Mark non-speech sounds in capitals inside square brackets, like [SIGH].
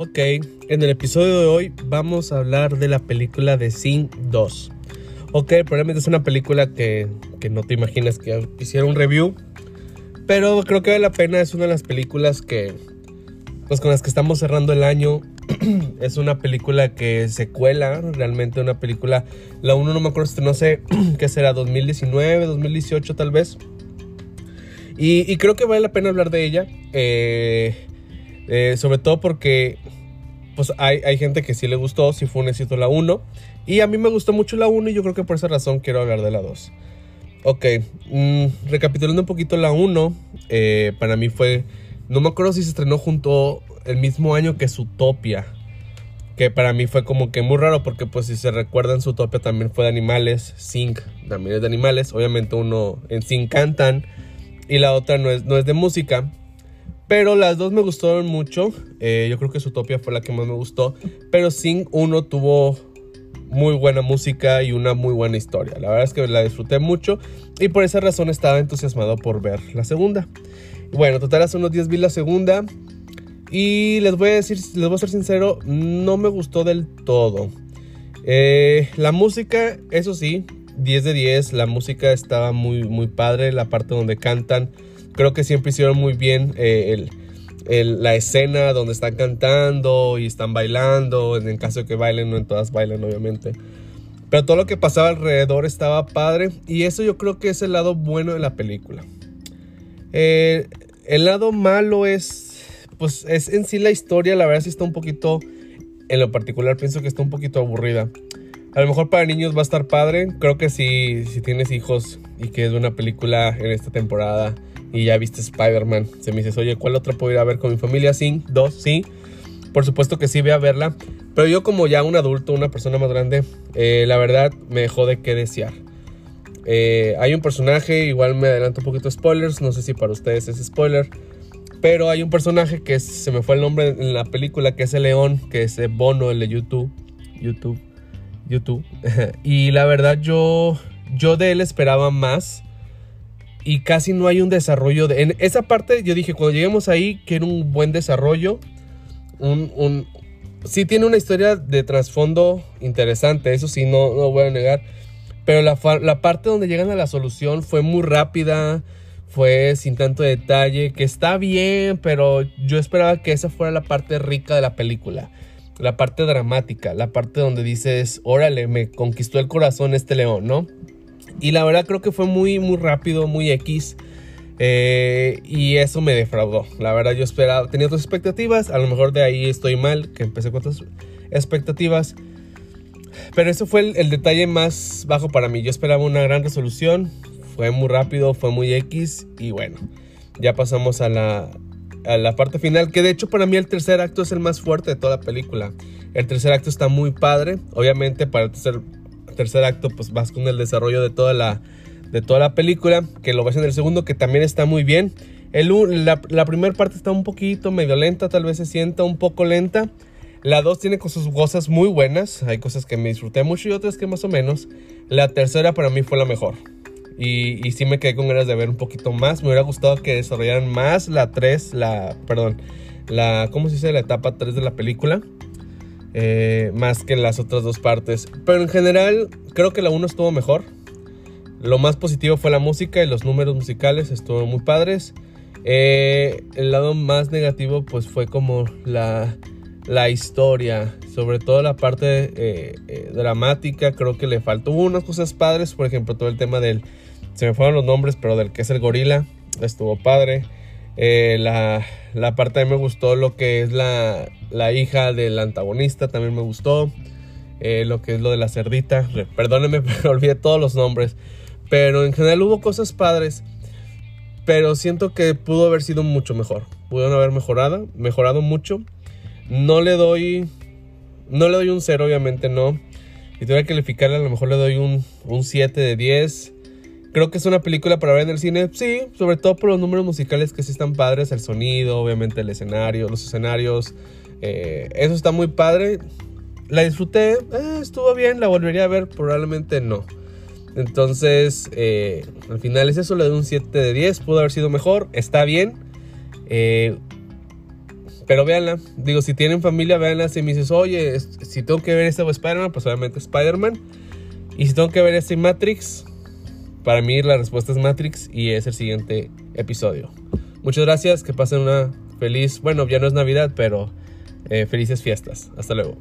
Ok, en el episodio de hoy vamos a hablar de la película de Sing 2. Ok, probablemente es una película que, que no te imaginas que hiciera un review, pero creo que vale la pena, es una de las películas que, pues con las que estamos cerrando el año. [CLEARS THROAT] es una película que se cuela, realmente una película, la 1 no me acuerdo, no sé, [CLEARS THROAT] qué será, 2019, 2018 tal vez. Y, y, creo que vale la pena hablar de ella. Eh, eh, sobre todo porque pues hay, hay, gente que sí le gustó, sí fue un éxito la 1. Y a mí me gustó mucho la 1 y yo creo que por esa razón quiero hablar de la 2. Ok, mm, recapitulando un poquito la 1, eh, para mí fue, no me acuerdo si se estrenó junto el mismo año que Zootopia. Que para mí fue como que muy raro porque pues si se recuerdan Zootopia también fue de animales, Sing también es de animales. Obviamente uno en Sing cantan y la otra no es, no es de música. Pero las dos me gustaron mucho. Eh, yo creo que Zootopia fue la que más me gustó. Pero Sing 1 tuvo muy buena música y una muy buena historia. La verdad es que la disfruté mucho y por esa razón estaba entusiasmado por ver la segunda. Bueno, total hace unos días vi la segunda y les voy a decir, les voy a ser sincero, no me gustó del todo. Eh, la música, eso sí, 10 de 10, la música estaba muy, muy padre, la parte donde cantan creo que siempre hicieron muy bien eh, la escena donde están cantando y están bailando. En el caso de que bailen, no en todas bailan, obviamente. Pero todo lo que pasaba alrededor estaba padre. Y eso yo creo que es el lado bueno de la película. Eh, el lado malo es. Pues es en sí la historia. La verdad sí está un poquito. En lo particular pienso que está un poquito aburrida. A lo mejor para niños va a estar padre. Creo que si, si tienes hijos y que es una película en esta temporada y ya viste Spider-Man, se me dices, oye, ¿cuál otra puedo ir a ver con mi familia? Sí, dos, sí. Por supuesto que sí, voy a verla. Pero yo como ya un adulto, una persona más grande, eh, la verdad me dejó de qué desear. Eh, hay un personaje, igual me adelanto un poquito spoilers, no sé si para ustedes es spoiler. Pero hay un personaje que se me fue el nombre en la película, que es el león, que es Bono, el de YouTube. YouTube. YouTube. [LAUGHS] y la verdad yo, yo de él esperaba más y casi no hay un desarrollo. De, en esa parte yo dije, cuando lleguemos ahí, que era un buen desarrollo. Un, un, sí tiene una historia de trasfondo interesante, eso sí, no, no voy a negar. Pero la, la parte donde llegan a la solución fue muy rápida, fue sin tanto detalle, que está bien, pero yo esperaba que esa fuera la parte rica de la película. La parte dramática, la parte donde dices, órale, me conquistó el corazón este león, ¿no? Y la verdad creo que fue muy, muy rápido, muy X. Eh, y eso me defraudó. La verdad yo esperaba, tenía otras expectativas. A lo mejor de ahí estoy mal, que empecé con otras expectativas. Pero eso fue el, detalle más bajo para mí. Yo esperaba una gran resolución. Fue muy rápido, fue muy X. Y bueno, ya pasamos a la, a la parte final. Que de hecho para mí el tercer acto es el más fuerte de toda la película. El tercer acto está muy padre. Obviamente para el tercer tercer acto pues vas con el desarrollo de toda la, de toda la película, que lo ves en el segundo, que también está muy bien. El, la, la primera parte está un poquito medio lenta, tal vez se sienta un poco lenta. La 2 tiene sus cosas muy buenas, hay cosas que me disfruté mucho y otras que más o menos. La tercera para mí fue la mejor. Y, y sí me quedé con ganas de ver un poquito más. Me hubiera gustado que desarrollaran más la 3, la, perdón, la, ¿cómo se dice? La etapa 3 de la película. Eh, más que las otras dos partes. Pero en general creo que la 1 estuvo mejor. Lo más positivo fue la música y los números musicales estuvieron muy padres. Eh, el lado más negativo pues fue como la, la historia, sobre todo la parte eh, dramática, creo que le faltó unas cosas padres, por ejemplo todo el tema del, se me fueron los nombres, pero del que es el gorila, estuvo padre. La, la parte de me gustó lo que es la, la hija del antagonista, también me gustó. Eh, lo que es lo de la cerdita. Perdónenme, [LAUGHS] pero olvidé todos los nombres. Pero en general hubo cosas padres. Pero siento que pudo haber sido mucho mejor. Pudieron haber mejorado, mejorado mucho. No le doy. No le doy un 0, obviamente no. Y tuviera que calificarle, a lo mejor le doy un, un 7 de 10. Creo que es una película para ver en el cine, sí, sobre todo por los números musicales que sí están padres, el sonido, obviamente el escenario, los escenarios, eh, eso está muy padre. La disfruté, eh, estuvo bien, la volvería a ver, probablemente no. Entonces, eh, al final es eso, le doy un 7 de 10, pudo haber sido mejor, está bien. Pero véanla. Digo, si tienen familia, véanla. Si me dices, oye, si tengo que ver este Spider-Man, pues obviamente Spider-Man. Y si tengo que ver este Matrix, para mí la respuesta es Matrix y es el siguiente episodio. Muchas gracias, que pasen una feliz, bueno, ya no es Navidad, pero eh, felices fiestas. Hasta luego.